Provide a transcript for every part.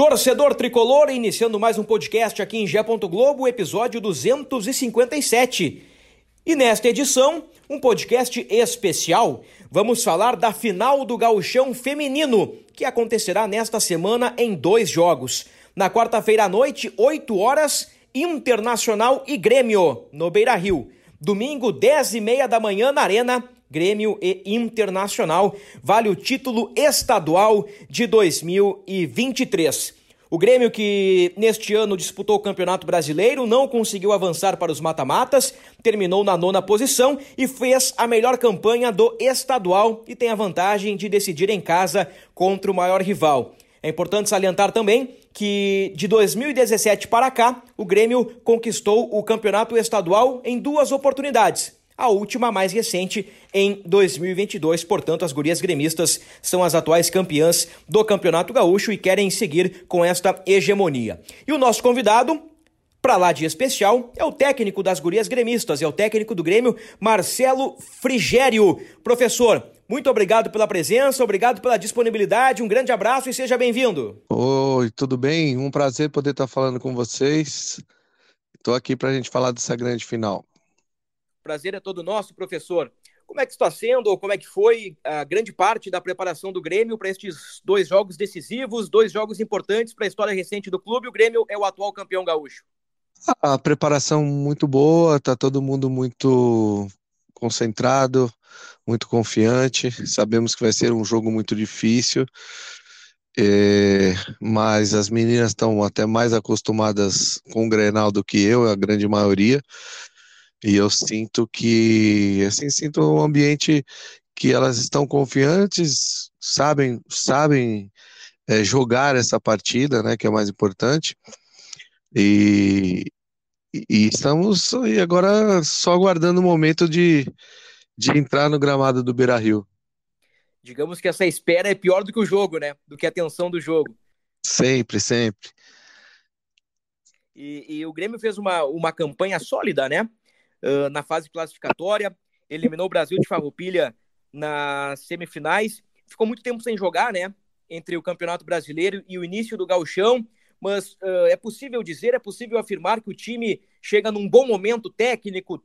Torcedor tricolor, iniciando mais um podcast aqui em Gé. Globo, episódio 257. E nesta edição, um podcast especial. Vamos falar da final do Gauchão Feminino, que acontecerá nesta semana em dois jogos. Na quarta-feira à noite, 8 horas, Internacional e Grêmio, no Beira Rio. Domingo, 10 e meia da manhã, na Arena, Grêmio e Internacional, vale o título estadual de 2023. O Grêmio, que neste ano disputou o Campeonato Brasileiro, não conseguiu avançar para os mata-matas, terminou na nona posição e fez a melhor campanha do estadual e tem a vantagem de decidir em casa contra o maior rival. É importante salientar também que de 2017 para cá, o Grêmio conquistou o campeonato estadual em duas oportunidades a última mais recente em 2022. Portanto, as gurias gremistas são as atuais campeãs do Campeonato Gaúcho e querem seguir com esta hegemonia. E o nosso convidado, para lá de especial, é o técnico das gurias gremistas, é o técnico do Grêmio, Marcelo Frigério. Professor, muito obrigado pela presença, obrigado pela disponibilidade, um grande abraço e seja bem-vindo. Oi, tudo bem? Um prazer poder estar falando com vocês. Estou aqui para a gente falar dessa grande final. Prazer é todo nosso, professor. Como é que está sendo, ou como é que foi a grande parte da preparação do Grêmio para estes dois jogos decisivos, dois jogos importantes para a história recente do clube? O Grêmio é o atual campeão gaúcho. A preparação muito boa, está todo mundo muito concentrado, muito confiante. Sabemos que vai ser um jogo muito difícil, é, mas as meninas estão até mais acostumadas com o Grenal do que eu, a grande maioria. E eu sinto que, assim, sinto um ambiente que elas estão confiantes, sabem, sabem é, jogar essa partida, né, que é o mais importante. E, e estamos e agora só aguardando o momento de, de entrar no gramado do Beira Rio. Digamos que essa espera é pior do que o jogo, né? Do que a tensão do jogo. Sempre, sempre. E, e o Grêmio fez uma, uma campanha sólida, né? Na fase classificatória, eliminou o Brasil de Farroupilha nas semifinais. Ficou muito tempo sem jogar, né? Entre o Campeonato Brasileiro e o início do Gauchão. Mas uh, é possível dizer, é possível afirmar que o time chega num bom momento técnico,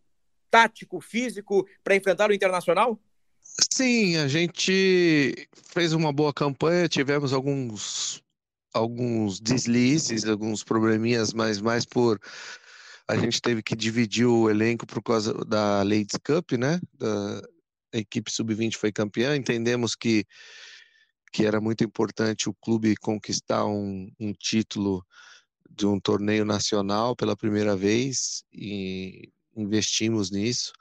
tático, físico para enfrentar o Internacional? Sim, a gente fez uma boa campanha, tivemos alguns alguns deslizes, alguns probleminhas, mas mais por a gente teve que dividir o elenco por causa da Ladies Cup, né? Da, a equipe sub-20 foi campeã. Entendemos que, que era muito importante o clube conquistar um, um título de um torneio nacional pela primeira vez e investimos nisso.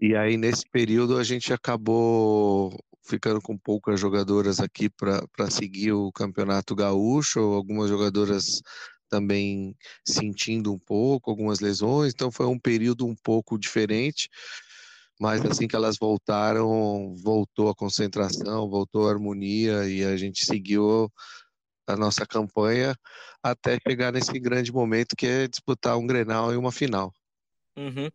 E aí, nesse período, a gente acabou ficando com poucas jogadoras aqui para seguir o campeonato gaúcho, algumas jogadoras também sentindo um pouco algumas lesões, então foi um período um pouco diferente. Mas assim que elas voltaram, voltou a concentração, voltou a harmonia e a gente seguiu a nossa campanha até chegar nesse grande momento que é disputar um Grenal e uma final. Uhum.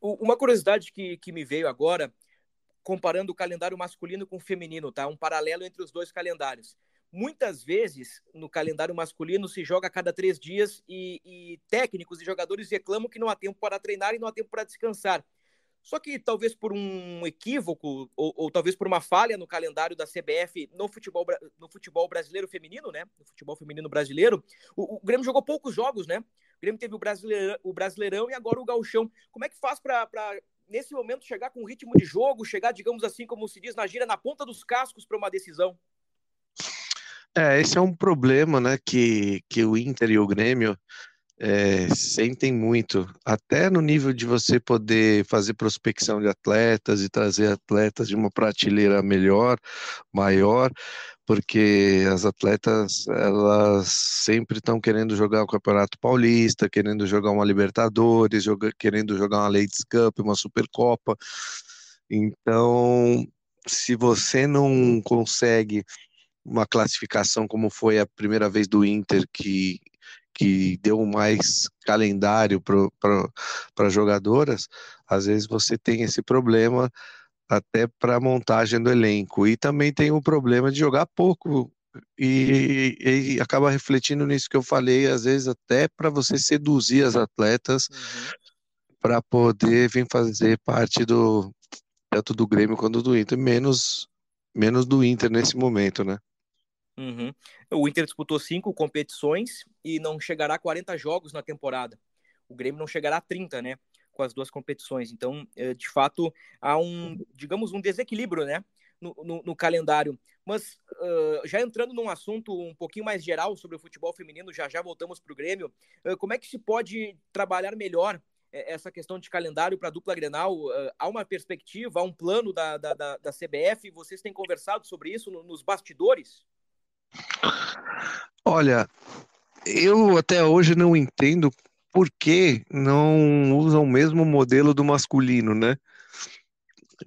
Uma curiosidade que, que me veio agora, comparando o calendário masculino com o feminino, tá? Um paralelo entre os dois calendários. Muitas vezes, no calendário masculino, se joga a cada três dias e, e técnicos e jogadores reclamam que não há tempo para treinar e não há tempo para descansar. Só que talvez por um equívoco ou, ou, talvez por uma falha no calendário da CBF no futebol, no futebol brasileiro feminino, né? No futebol feminino brasileiro, o, o Grêmio jogou poucos jogos, né? O Grêmio teve o Brasileirão, o Brasileirão e agora o Gauchão. Como é que faz para nesse momento, chegar com ritmo de jogo, chegar, digamos assim, como se diz na gira, na ponta dos cascos para uma decisão? É, esse é um problema, né, que, que o Inter e o Grêmio é, sentem muito, até no nível de você poder fazer prospecção de atletas e trazer atletas de uma prateleira melhor, maior, porque as atletas elas sempre estão querendo jogar o Campeonato Paulista, querendo jogar uma Libertadores, joga, querendo jogar uma Ladies Cup, uma Supercopa. Então, se você não consegue uma classificação como foi a primeira vez do Inter, que que deu mais calendário para jogadoras, às vezes você tem esse problema até para a montagem do elenco. E também tem o problema de jogar pouco e, e, acaba refletindo nisso que eu falei, às vezes até para você seduzir as atletas uhum. para poder vir fazer parte do tanto do Grêmio quanto do Inter, menos menos do Inter nesse momento, né? Uhum. O Inter disputou cinco competições e não chegará a 40 jogos na temporada. O Grêmio não chegará a 30, né? Com as duas competições. Então, eh, de fato, há um, digamos, um desequilíbrio, né? No, no, no calendário. Mas, uh, já entrando num assunto um pouquinho mais geral sobre o futebol feminino, já já voltamos para o Grêmio. Uh, como é que se pode trabalhar melhor essa questão de calendário para a dupla Grenal? Há uma perspectiva, há um plano da, da, da, CBF? Vocês têm conversado sobre isso no, nos bastidores? Olha, eu até hoje não entendo por que não usam o mesmo modelo do masculino, né?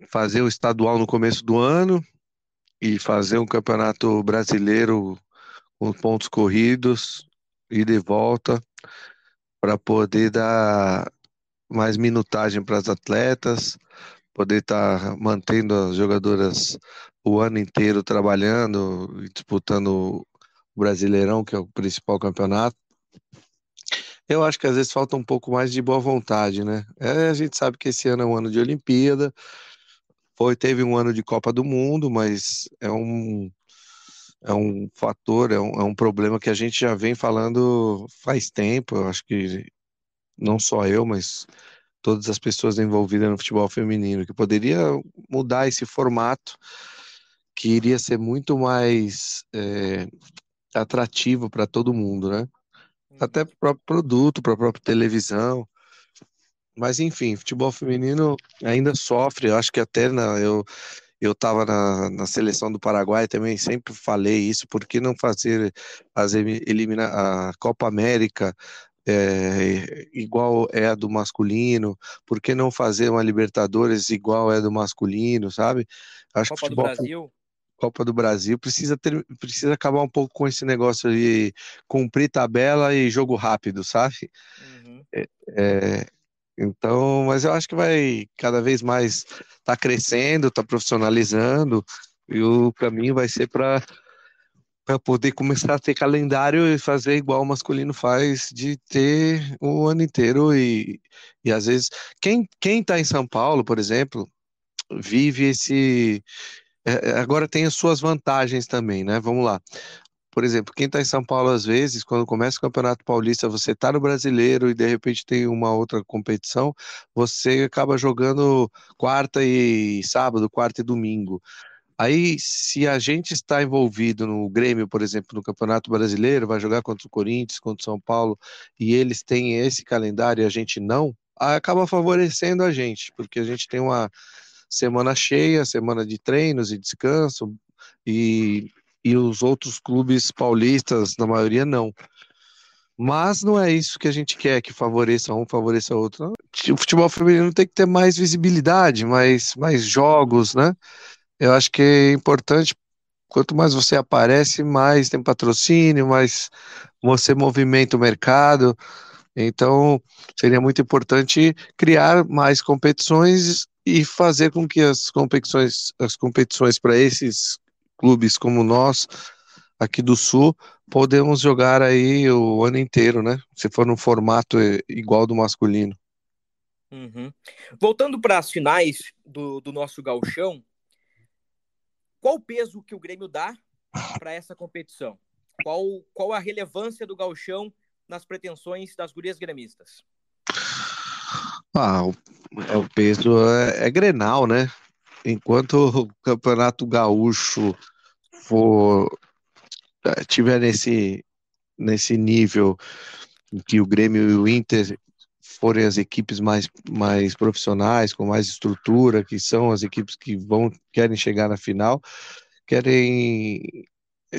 Fazer o estadual no começo do ano e fazer um campeonato brasileiro com pontos corridos e de volta para poder dar mais minutagem para as atletas, poder estar tá mantendo as jogadoras o ano inteiro trabalhando e disputando o Brasileirão, que é o principal campeonato. Eu acho que às vezes falta um pouco mais de boa vontade, né? É, a gente sabe que esse ano é um ano de Olimpíada, foi teve um ano de Copa do Mundo, mas é um é um fator, é um, é um problema que a gente já vem falando faz tempo. Eu acho que não só eu, mas todas as pessoas envolvidas no futebol feminino, que poderia mudar esse formato, que iria ser muito mais é, atrativo para todo mundo, né? Uhum. Até para o próprio produto, para a própria televisão. Mas enfim, futebol feminino ainda sofre. Eu acho que até na, eu eu estava na, na seleção do Paraguai também sempre falei isso. Por que não fazer as eliminar a Copa América é, igual é a do masculino? Por que não fazer uma Libertadores igual é a do masculino, sabe? Acho Copa que futebol, do Brasil. Copa do Brasil precisa ter, precisa acabar um pouco com esse negócio de cumprir tabela e jogo rápido, sabe? Uhum. É, é, então, mas eu acho que vai cada vez mais tá crescendo, tá profissionalizando e o caminho vai ser para para poder começar a ter calendário e fazer igual o masculino faz, de ter o ano inteiro e, e às vezes quem está em São Paulo, por exemplo, vive esse é, é, agora tem as suas vantagens também, né? Vamos lá. Por exemplo, quem está em São Paulo, às vezes, quando começa o Campeonato Paulista, você está no brasileiro e de repente tem uma outra competição, você acaba jogando quarta e sábado, quarta e domingo. Aí, se a gente está envolvido no Grêmio, por exemplo, no Campeonato Brasileiro, vai jogar contra o Corinthians, contra o São Paulo, e eles têm esse calendário e a gente não, acaba favorecendo a gente, porque a gente tem uma semana cheia, semana de treinos e descanso, e, e os outros clubes paulistas, na maioria, não. Mas não é isso que a gente quer, que favoreça um, favoreça outro. O futebol feminino tem que ter mais visibilidade, mais, mais jogos, né? Eu acho que é importante, quanto mais você aparece, mais tem patrocínio, mais você movimenta o mercado. Então, seria muito importante criar mais competições e fazer com que as competições, as competições para esses clubes como nós aqui do Sul podemos jogar aí o ano inteiro, né? Se for no formato igual do masculino. Uhum. Voltando para as finais do, do nosso galchão, qual o peso que o Grêmio dá para essa competição? Qual, qual a relevância do galchão nas pretensões das gurias gremistas? Ah, É, o peso é, é Grenal, né? Enquanto o Campeonato Gaúcho for é, tiver nesse, nesse nível que o Grêmio e o Inter forem as equipes mais, mais profissionais, com mais estrutura, que são as equipes que vão querem chegar na final, querem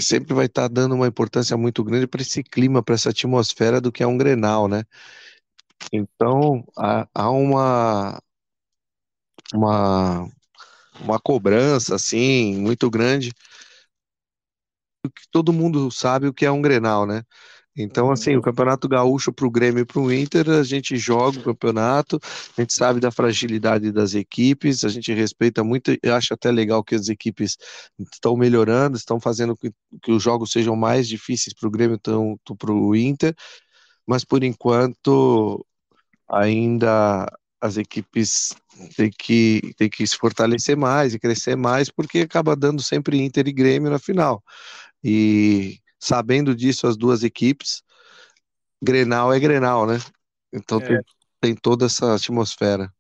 sempre vai estar dando uma importância muito grande para esse clima, para essa atmosfera do que é um Grenal, né? Então há, há uma uma uma cobrança assim muito grande que todo mundo sabe o que é um Grenal, né? Então, assim, o Campeonato Gaúcho para o Grêmio e para o Inter, a gente joga o campeonato, a gente sabe da fragilidade das equipes, a gente respeita muito, eu acho até legal que as equipes estão melhorando, estão fazendo que, que os jogos sejam mais difíceis para o Grêmio tanto para o Inter, mas por enquanto ainda as equipes têm que, têm que se fortalecer mais e crescer mais, porque acaba dando sempre Inter e Grêmio na final. E sabendo disso, as duas equipes, Grenal é Grenal, né? Então é. tem, tem toda essa atmosfera.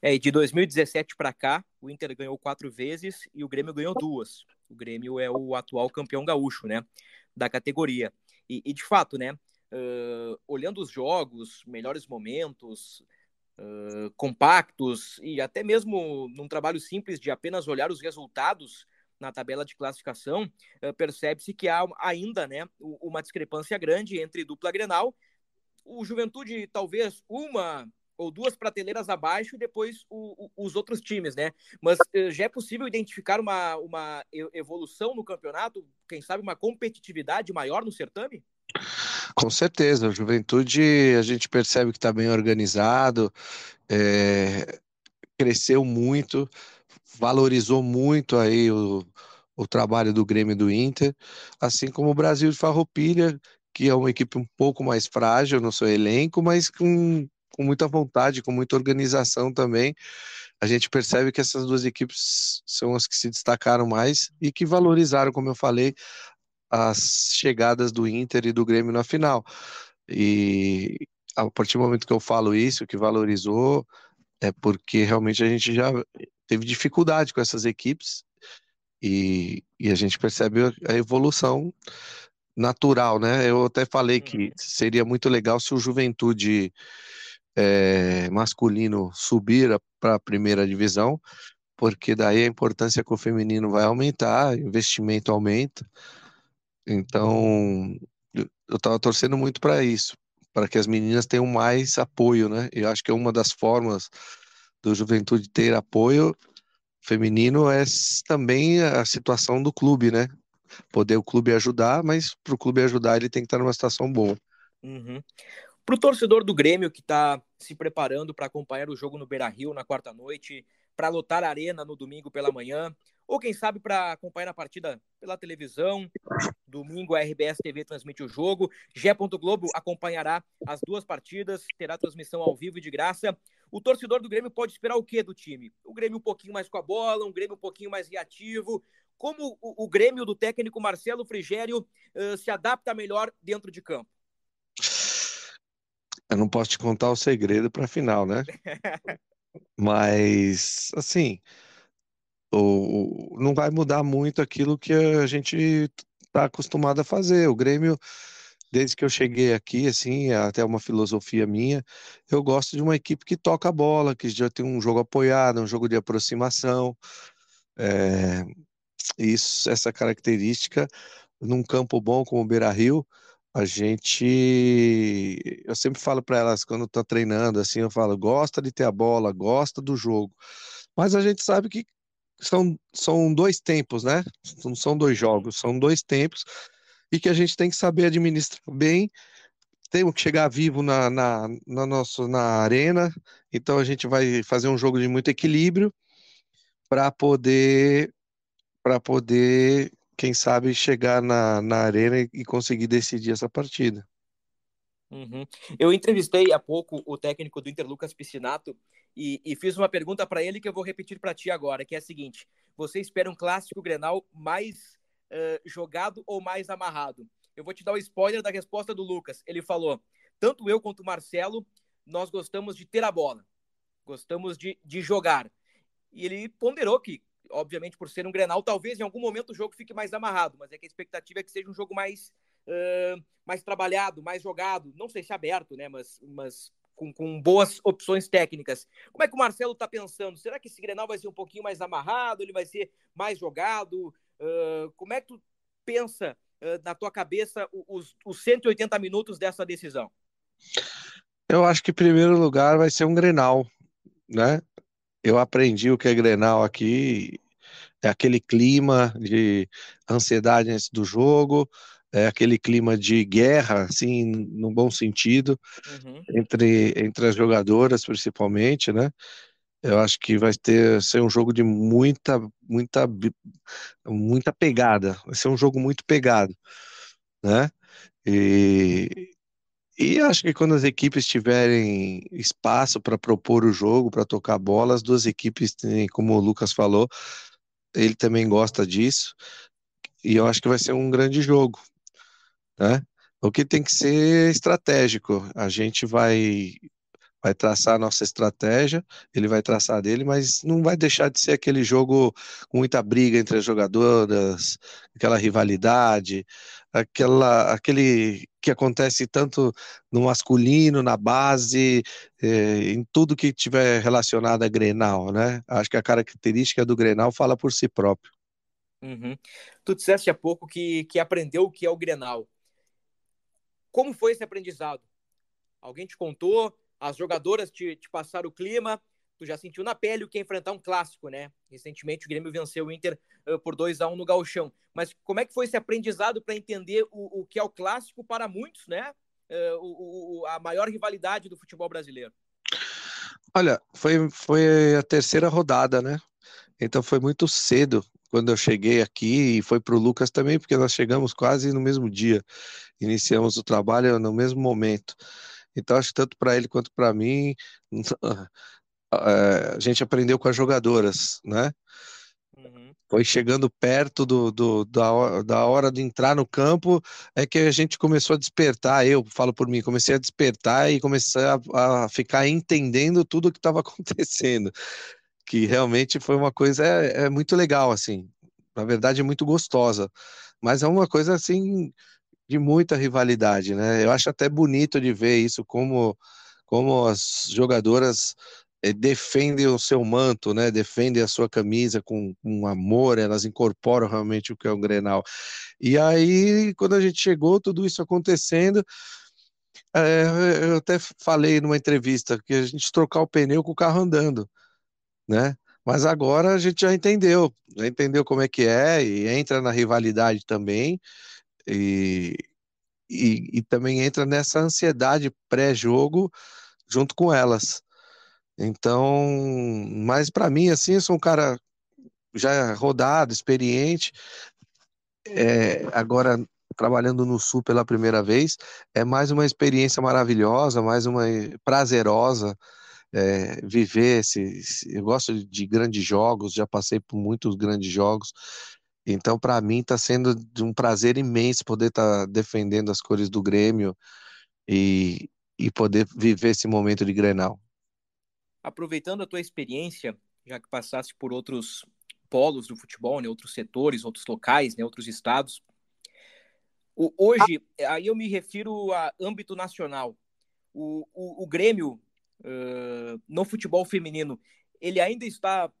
É, e de 2017 para cá, o Inter ganhou quatro vezes e o Grêmio ganhou duas. O Grêmio é o atual campeão gaúcho, né? Da categoria. E, e de fato, né? Uh, olhando os jogos, melhores momentos, uh, compactos e até mesmo num trabalho simples de apenas olhar os resultados, na tabela de classificação, uh, percebe-se que há ainda né, uma discrepância grande entre dupla Grenal, o Juventude talvez uma ou duas prateleiras abaixo e depois o, o, os outros times, né? Mas uh, já é possível identificar uma, uma evolução no campeonato, quem sabe uma competitividade maior no certame? Com certeza, a Juventude a gente percebe que está bem organizado, é, cresceu muito, valorizou muito aí o, o trabalho do Grêmio e do Inter, assim como o Brasil de Farroupilha, que é uma equipe um pouco mais frágil no seu elenco, mas com, com muita vontade, com muita organização também. A gente percebe que essas duas equipes são as que se destacaram mais e que valorizaram, como eu falei, as chegadas do Inter e do Grêmio na final. E a partir do momento que eu falo isso, que valorizou, é porque realmente a gente já teve dificuldade com essas equipes e, e a gente percebe a evolução natural, né? Eu até falei que uhum. seria muito legal se o Juventude é, masculino subir para a primeira divisão, porque daí a importância com o feminino vai aumentar, investimento aumenta. Então, eu estava torcendo muito para isso, para que as meninas tenham mais apoio, né? Eu acho que é uma das formas do Juventude ter apoio feminino é também a situação do clube, né? Poder o clube ajudar, mas para o clube ajudar ele tem que estar numa situação boa. Uhum. Para o torcedor do Grêmio que está se preparando para acompanhar o jogo no Beira Rio na quarta noite, para lotar a arena no domingo pela manhã, ou quem sabe para acompanhar a partida pela televisão. Domingo a RBS TV transmite o jogo. Gé. Globo acompanhará as duas partidas, terá transmissão ao vivo e de graça. O torcedor do Grêmio pode esperar o que do time? O Grêmio um pouquinho mais com a bola, um Grêmio um pouquinho mais reativo. Como o, o Grêmio do técnico Marcelo Frigério uh, se adapta melhor dentro de campo? Eu não posso te contar o segredo para a final, né? Mas, assim, o, não vai mudar muito aquilo que a gente está acostumado a fazer. O Grêmio, desde que eu cheguei aqui, assim, é até uma filosofia minha, eu gosto de uma equipe que toca a bola, que já tem um jogo apoiado, um jogo de aproximação. É, isso, essa característica, num campo bom como o Beira Rio, a gente. Eu sempre falo para elas quando está treinando, assim, eu falo, gosta de ter a bola, gosta do jogo. Mas a gente sabe que são, são dois tempos, né? Não são dois jogos, são dois tempos e que a gente tem que saber administrar bem. Temos que chegar vivo na, na, na, na arena, então a gente vai fazer um jogo de muito equilíbrio para poder, para poder, quem sabe, chegar na, na arena e, e conseguir decidir essa partida. Uhum. Eu entrevistei há pouco o técnico do Inter, Lucas Piscinato, e, e fiz uma pergunta para ele que eu vou repetir para ti agora, que é a seguinte: você espera um clássico Grenal mais uh, jogado ou mais amarrado? Eu vou te dar o um spoiler da resposta do Lucas. Ele falou: tanto eu quanto o Marcelo, nós gostamos de ter a bola. gostamos de, de jogar. E ele ponderou que, obviamente, por ser um Grenal, talvez em algum momento o jogo fique mais amarrado, mas é que a expectativa é que seja um jogo mais, uh, mais trabalhado, mais jogado, não sei se aberto, né, mas, mas com, com, boas opções técnicas. Como é que o Marcelo está pensando? Será que esse Grenal vai ser um pouquinho mais amarrado? Ele vai ser mais jogado? Uh, como é que tu pensa uh, na tua cabeça os, os 180 minutos dessa decisão? Eu acho que em primeiro lugar vai ser um Grenal, né? Eu aprendi o que é Grenal aqui, é aquele clima de ansiedade antes do jogo, é aquele clima de guerra, assim, no bom sentido, uhum. entre, entre as jogadoras, principalmente, né? Eu acho que vai ter ser um jogo de muita, muita, muita pegada. Vai ser um jogo muito pegado, né? E, e acho que quando as equipes tiverem espaço para propor o jogo, para tocar bola, as duas equipes, como o Lucas falou, ele também gosta disso. E eu acho que vai ser um grande jogo, né? O que tem que ser estratégico. A gente vai vai traçar a nossa estratégia, ele vai traçar dele, mas não vai deixar de ser aquele jogo com muita briga entre as jogadoras, aquela rivalidade, aquela, aquele que acontece tanto no masculino, na base, eh, em tudo que tiver relacionado a Grenal, né? Acho que a característica do Grenal fala por si próprio. Uhum. Tu disseste há pouco que, que aprendeu o que é o Grenal. Como foi esse aprendizado? Alguém te contou? As jogadoras te, te passaram o clima? Tu já sentiu na pele o que é enfrentar um clássico, né? Recentemente o Grêmio venceu o Inter uh, por 2 a 1 no Gauchão. Mas como é que foi esse aprendizado para entender o, o que é o clássico para muitos, né? Uh, o, o, a maior rivalidade do futebol brasileiro. Olha, foi, foi a terceira rodada, né? Então foi muito cedo quando eu cheguei aqui e foi para o Lucas também, porque nós chegamos quase no mesmo dia, iniciamos o trabalho no mesmo momento. Então acho que tanto para ele quanto para mim é, a gente aprendeu com as jogadoras, né? Uhum. Foi chegando perto do, do, da, hora, da hora de entrar no campo, é que a gente começou a despertar. Eu falo por mim, comecei a despertar e comecei a, a ficar entendendo tudo o que estava acontecendo. Que realmente foi uma coisa é, é muito legal, assim. Na verdade, é muito gostosa. Mas é uma coisa assim de muita rivalidade, né? Eu acho até bonito de ver isso, como, como as jogadoras é, defendem o seu manto, né? Defendem a sua camisa com, com amor, elas incorporam realmente o que é o Grenal. E aí, quando a gente chegou, tudo isso acontecendo, é, eu até falei numa entrevista que a gente trocar o pneu com o carro andando, né? Mas agora a gente já entendeu, já entendeu como é que é e entra na rivalidade também e, e, e também entra nessa ansiedade pré-jogo junto com elas. Então, mas para mim, assim, eu sou um cara já rodado, experiente, é, agora trabalhando no Sul pela primeira vez, é mais uma experiência maravilhosa, mais uma prazerosa, é, viver esse, eu gosto de grandes jogos, já passei por muitos grandes jogos, então para mim está sendo de um prazer imenso poder estar tá defendendo as cores do Grêmio e, e poder viver esse momento de Grenal aproveitando a tua experiência, já que passaste por outros polos do futebol, né, outros setores, outros locais, né, outros estados. O, hoje, aí eu me refiro a âmbito nacional. O, o, o Grêmio uh, no futebol feminino, ele ainda está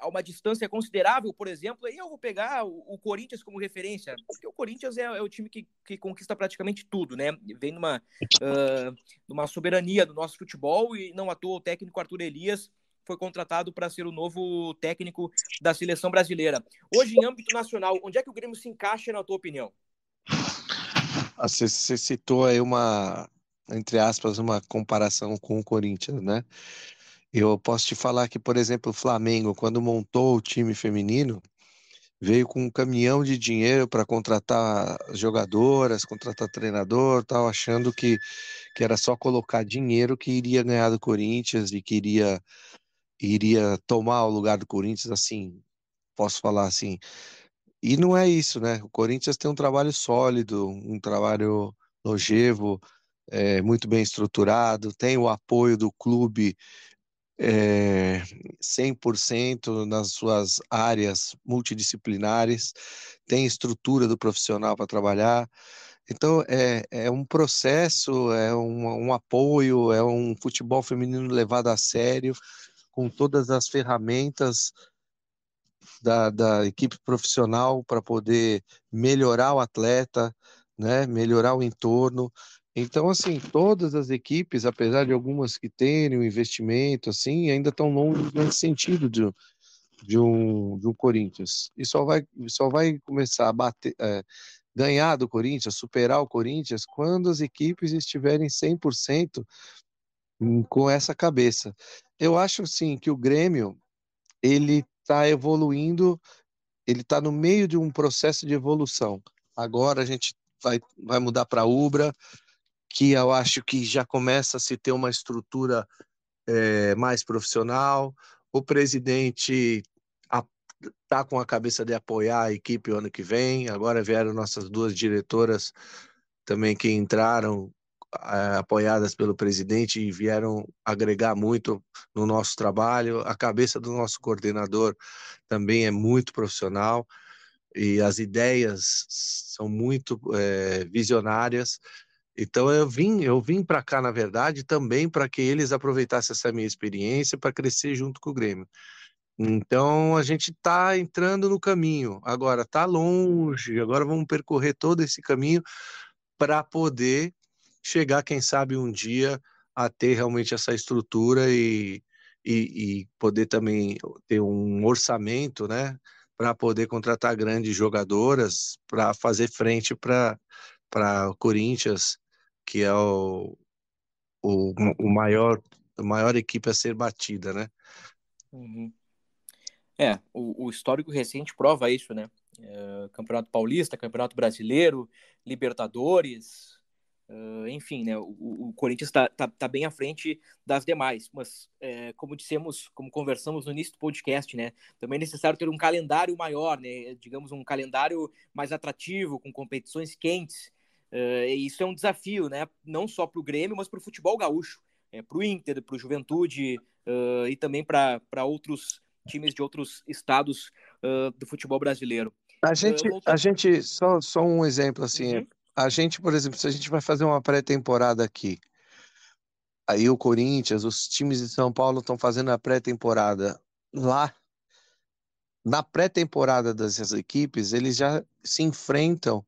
a uma distância considerável, por exemplo, aí eu vou pegar o, o Corinthians como referência, porque o Corinthians é, é o time que, que, conquista praticamente tudo, né? Vem numa, uh, numa soberania do nosso futebol e não à toa o técnico Arthur Elias foi contratado para ser o novo técnico da seleção brasileira. Hoje, em âmbito nacional, onde é que o Grêmio se encaixa, na tua opinião? Ah, você, você citou aí uma, entre aspas, uma comparação com o Corinthians, né? Eu posso te falar que, por exemplo, o Flamengo, quando montou o time feminino, veio com um caminhão de dinheiro para contratar jogadoras, contratar treinador, tal, achando que, que era só colocar dinheiro que iria ganhar do Corinthians e que iria, iria tomar o lugar do Corinthians, assim, posso falar assim. E não é isso, né? O Corinthians tem um trabalho sólido, um trabalho longevo, é, muito bem estruturado, tem o apoio do clube é, 100% nas suas áreas multidisciplinares, tem estrutura do profissional para trabalhar. Então, é, é um processo, é um, um apoio, é um futebol feminino levado a sério, com todas as ferramentas da, da equipe profissional para poder melhorar o atleta, né, melhorar o entorno. Então, assim, todas as equipes, apesar de algumas que terem um investimento, assim, ainda estão longe nesse sentido de, de, um, de um Corinthians. E só vai, só vai começar a bater, é, ganhar do Corinthians, superar o Corinthians, quando as equipes estiverem 100% com essa cabeça. Eu acho, sim, que o Grêmio, ele está evoluindo, ele está no meio de um processo de evolução. Agora a gente vai, vai mudar para Ubra, que eu acho que já começa a se ter uma estrutura é, mais profissional. O presidente está com a cabeça de apoiar a equipe o ano que vem. Agora vieram nossas duas diretoras também que entraram apoiadas pelo presidente e vieram agregar muito no nosso trabalho. A cabeça do nosso coordenador também é muito profissional e as ideias são muito é, visionárias. Então eu vim, eu vim para cá na verdade também para que eles aproveitassem essa minha experiência para crescer junto com o Grêmio. Então a gente está entrando no caminho. Agora está longe. Agora vamos percorrer todo esse caminho para poder chegar, quem sabe um dia a ter realmente essa estrutura e, e, e poder também ter um orçamento, né, para poder contratar grandes jogadoras para fazer frente para para Corinthians que é o, o, o maior a maior equipe a ser batida, né? Uhum. É, o, o, histórico recente prova isso, né? É, Campeonato Paulista, Campeonato Brasileiro, Libertadores, uh, enfim, né? O, o Corinthians está tá, tá, bem à frente das demais, mas é, como dissemos, como conversamos no início do podcast, né? Também é necessário ter um calendário maior, né? Digamos um calendário mais atrativo, com competições quentes Uh, isso é um desafio, né? Não só para o Grêmio, mas para o futebol gaúcho, é, para o Inter, para o Juventude uh, e também para outros times de outros estados uh, do futebol brasileiro. A gente, a gente só, só um exemplo assim, uhum. a gente, por exemplo, se a gente vai fazer uma pré-temporada aqui, aí o Corinthians, os times de São Paulo estão fazendo a pré-temporada lá. Na pré-temporada dessas equipes, eles já se enfrentam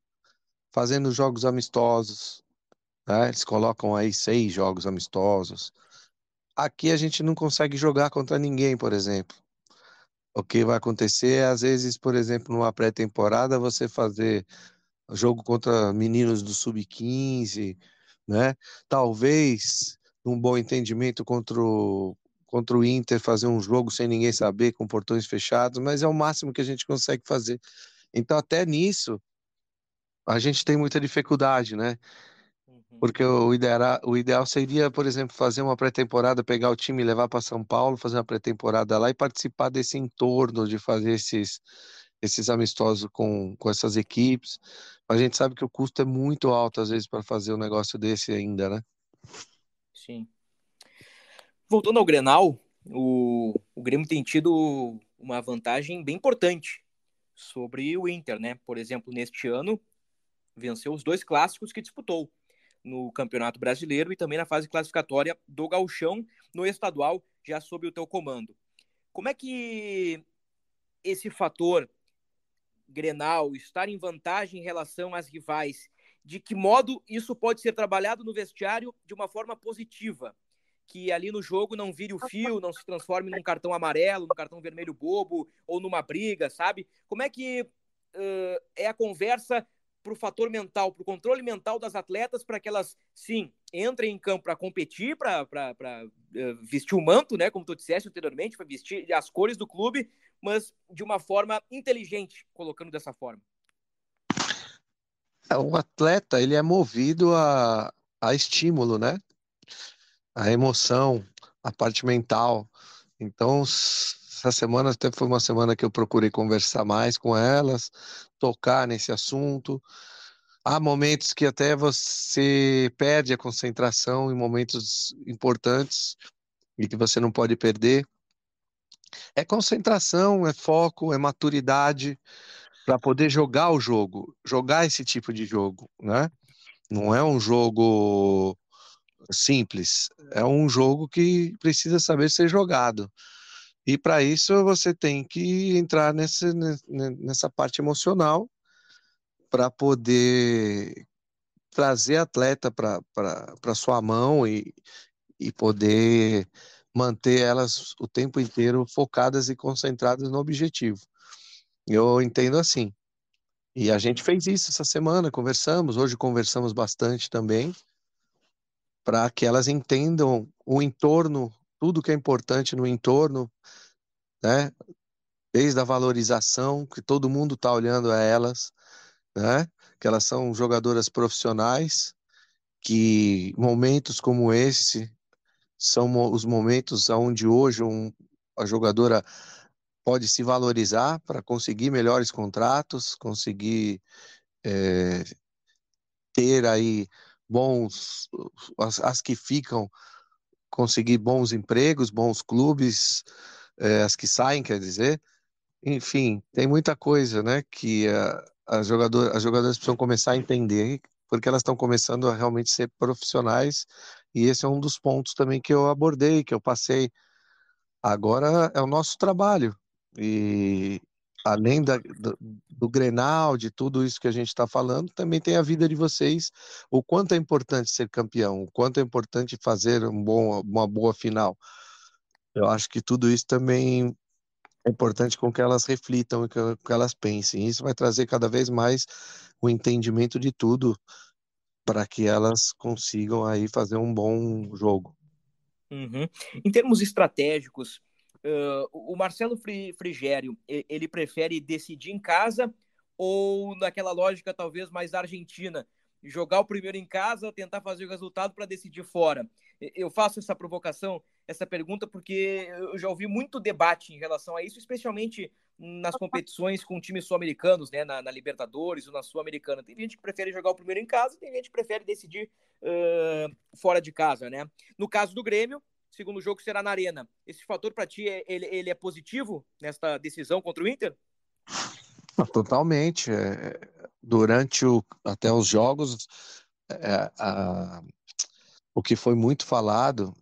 fazendo jogos amistosos. Né? Eles colocam aí seis jogos amistosos. Aqui a gente não consegue jogar contra ninguém, por exemplo. O que vai acontecer é, às vezes, por exemplo, numa pré-temporada, você fazer jogo contra meninos do sub-15, né? Talvez, num bom entendimento contra o, contra o Inter, fazer um jogo sem ninguém saber, com portões fechados, mas é o máximo que a gente consegue fazer. Então, até nisso, a gente tem muita dificuldade, né? Uhum. Porque o ideal, o ideal seria, por exemplo, fazer uma pré-temporada, pegar o time e levar para São Paulo, fazer uma pré-temporada lá e participar desse entorno de fazer esses, esses amistosos com, com essas equipes. A gente sabe que o custo é muito alto, às vezes, para fazer um negócio desse ainda, né? Sim. Voltando ao Grenal, o, o Grêmio tem tido uma vantagem bem importante sobre o Inter, né? Por exemplo, neste ano, venceu os dois clássicos que disputou no Campeonato Brasileiro e também na fase classificatória do Gauchão no estadual, já sob o teu comando. Como é que esse fator Grenal, estar em vantagem em relação às rivais, de que modo isso pode ser trabalhado no vestiário de uma forma positiva? Que ali no jogo não vire o fio, não se transforme num cartão amarelo, num cartão vermelho bobo ou numa briga, sabe? Como é que uh, é a conversa para o fator mental, para o controle mental das atletas, para que elas, sim, entrem em campo para competir, para uh, vestir o manto, né, como tu disseste anteriormente, para vestir as cores do clube, mas de uma forma inteligente, colocando dessa forma. É, o atleta, ele é movido a, a estímulo, né? A emoção, a parte mental. Então, essa semana até foi uma semana que eu procurei conversar mais com elas, tocar nesse assunto. Há momentos que até você perde a concentração em momentos importantes, e que você não pode perder. É concentração, é foco, é maturidade para poder jogar o jogo, jogar esse tipo de jogo, né? Não é um jogo simples, é um jogo que precisa saber ser jogado. E para isso você tem que entrar nessa, nessa parte emocional para poder trazer atleta para sua mão e, e poder manter elas o tempo inteiro focadas e concentradas no objetivo. Eu entendo assim. E a gente fez isso essa semana, conversamos, hoje conversamos bastante também, para que elas entendam o entorno, tudo que é importante no entorno, né? Desde a valorização, que todo mundo está olhando a elas, né? Que elas são jogadoras profissionais, que momentos como esse são os momentos onde hoje um, a jogadora pode se valorizar para conseguir melhores contratos, conseguir é, ter aí bons, as, as, que ficam, conseguir bons empregos, bons clubes, é, as que saem, quer dizer. Enfim, tem muita coisa, né, que as jogador, as jogadoras precisam começar a entender, porque elas estão começando a realmente ser profissionais, e esse é um dos pontos também que eu abordei, que eu passei. Agora é o nosso trabalho, e além da, do, do Grenal, de tudo isso que a gente está falando, também tem a vida de vocês, o quanto é importante ser campeão, o quanto é importante fazer um bom, uma boa final. Eu acho que tudo isso também é importante com que elas reflitam e que, que elas pensem. Isso vai trazer cada vez mais o entendimento de tudo para que elas consigam aí fazer um bom jogo. Uhum. Em termos estratégicos, Uh, o Marcelo Frigério, ele prefere decidir em casa ou naquela lógica talvez mais argentina, jogar o primeiro em casa, tentar fazer o resultado para decidir fora? Eu faço essa provocação, essa pergunta, porque eu já ouvi muito debate em relação a isso, especialmente nas competições com times sul-americanos, né, na, na, Libertadores ou na Sul-Americana. Tem gente que prefere jogar o primeiro em casa, tem gente que prefere decidir uh, fora de casa, né? No caso do Grêmio, segundo jogo será na Arena. Esse fator para ti, é, ele, ele é positivo nesta decisão contra o Inter? Totalmente. É, durante o, até os jogos, é, a, o que foi muito falado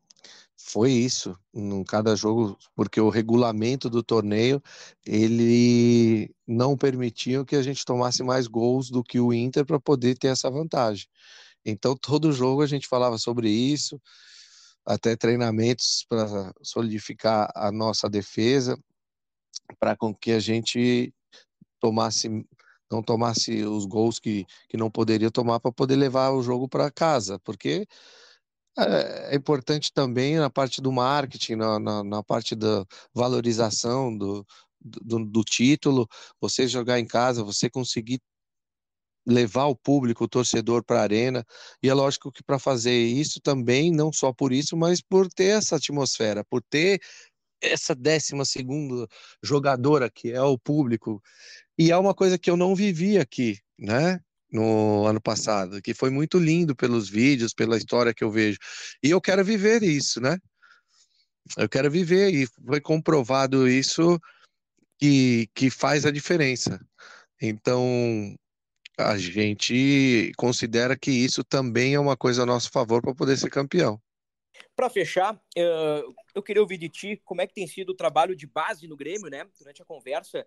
foi isso, em cada jogo, porque o regulamento do torneio, ele não permitia que a gente tomasse mais gols do que o Inter para poder ter essa vantagem. Então, todo jogo a gente falava sobre isso, até treinamentos para solidificar a nossa defesa, para com que a gente tomasse não tomasse os gols que, que não poderia tomar para poder levar o jogo para casa, porque é, é, importante também na parte do marketing, na, na, na parte da valorização do, do, do, título, você jogar em casa, você conseguir levar o público, o torcedor para a arena. E é lógico que para fazer isso também, não só por isso, mas por ter essa atmosfera, por ter essa décima segunda jogadora que é o público. E é uma coisa que eu não vivi aqui, né? No ano passado, que foi muito lindo pelos vídeos, pela história que eu vejo. E eu quero viver isso, né? Eu quero viver, e foi comprovado isso que, que faz a diferença. Então, a gente considera que isso também é uma coisa a nosso favor para poder ser campeão. Para fechar, eu queria ouvir de ti como é que tem sido o trabalho de base no Grêmio, né? Durante a conversa,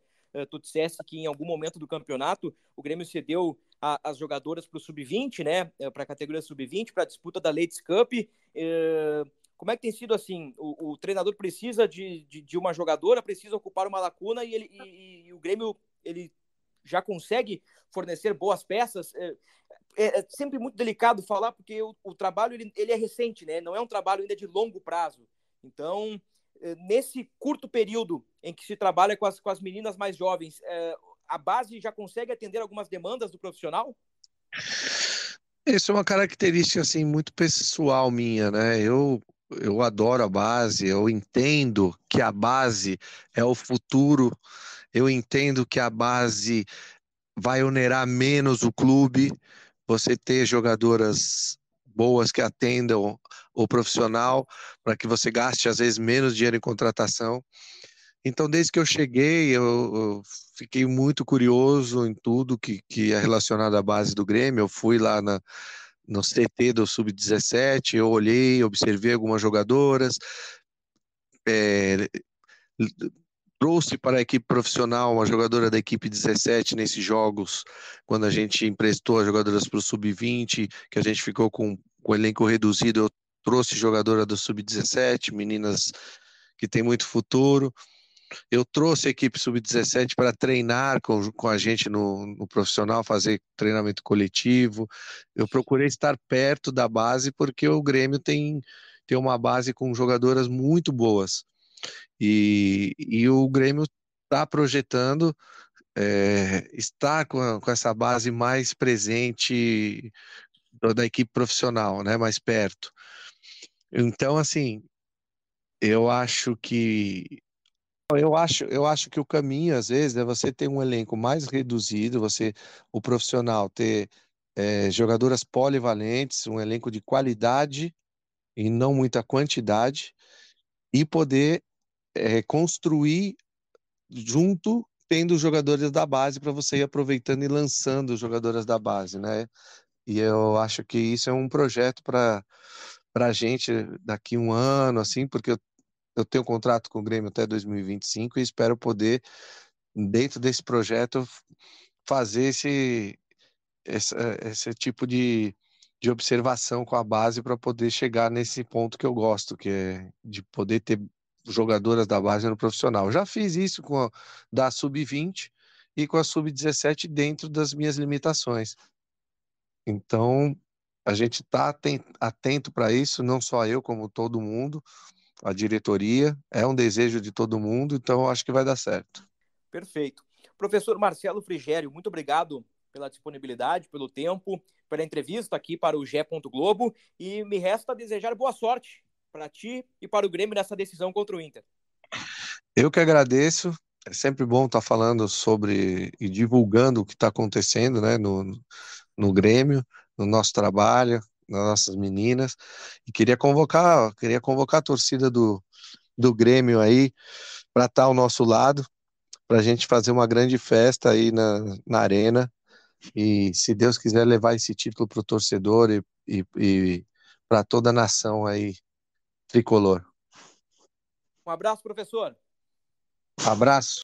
tu disseste que em algum momento do campeonato o Grêmio cedeu as jogadoras para o sub-20, né? Para a categoria sub-20, para a disputa da Ladies Cup. Como é que tem sido assim? O, o treinador precisa de, de, de, uma jogadora, precisa ocupar uma lacuna e, ele, e, e o Grêmio ele já consegue fornecer boas peças. É, é, é sempre muito delicado falar, porque o, o trabalho ele, ele, é recente, né? não é um trabalho ainda de longo prazo. Então, é, nesse curto período em que se trabalha com as, com as meninas mais jovens, é, a base já consegue atender algumas demandas do profissional? Isso é uma característica assim muito pessoal minha, né? Eu eu adoro a base, eu entendo que a base é o futuro eu entendo que a base vai onerar menos o clube, você ter jogadoras boas que atendam o profissional, para que você gaste às vezes menos dinheiro em contratação. Então, desde que eu cheguei, eu, eu fiquei muito curioso em tudo que, que é relacionado à base do Grêmio. Eu fui lá na, no CT do Sub-17, eu olhei, observei algumas jogadoras, é, trouxe para a equipe profissional uma jogadora da equipe 17 nesses jogos, quando a gente emprestou as jogadoras para o Sub-20, que a gente ficou com, o elenco reduzido, eu trouxe jogadora do Sub-17, meninas que têm muito futuro. Eu trouxe a equipe sub-17 para treinar com, com a gente no, no, profissional, fazer treinamento coletivo. Eu procurei estar perto da base porque o Grêmio tem, tem uma base com jogadoras muito boas. E, e o Grêmio está projetando é, estar com, a, com essa base mais presente da equipe profissional, né, mais perto. Então, assim, eu acho que eu acho, eu acho que o caminho, às vezes, é você ter um elenco mais reduzido, você, o profissional, ter é, jogadoras polivalentes, um elenco de qualidade e não muita quantidade, e poder é, construir junto, tendo os jogadores da base para você ir aproveitando e lançando os jogadores da base, né? E eu acho que isso é um projeto para a gente daqui um ano, assim, porque eu eu tenho um contrato com o Grêmio até 2025 e espero poder, dentro desse projeto, fazer esse, esse, esse tipo de, de observação com a base para poder chegar nesse ponto que eu gosto, que é de poder ter jogadoras da base no profissional. Já fiz isso com a, da sub-20 e com a sub-17 dentro das minhas limitações. Então, a gente está atento para isso, não só eu, como todo mundo a diretoria, é um desejo de todo mundo, então acho que vai dar certo. Perfeito. Professor Marcelo Frigério, muito obrigado pela disponibilidade, pelo tempo, pela entrevista aqui para o Gé. Globo e me resta desejar boa sorte para ti e para o Grêmio nessa decisão contra o Inter. Eu que agradeço. É sempre bom estar falando sobre e divulgando o que está acontecendo né, no, no Grêmio, no nosso trabalho, nas nossas meninas. E queria convocar, queria convocar a torcida do, do Grêmio aí para estar tá ao nosso lado, para a gente fazer uma grande festa aí na, na arena. E se Deus quiser levar esse título para o torcedor e, e, e para toda a nação aí tricolor. Um abraço, professor. Abraço.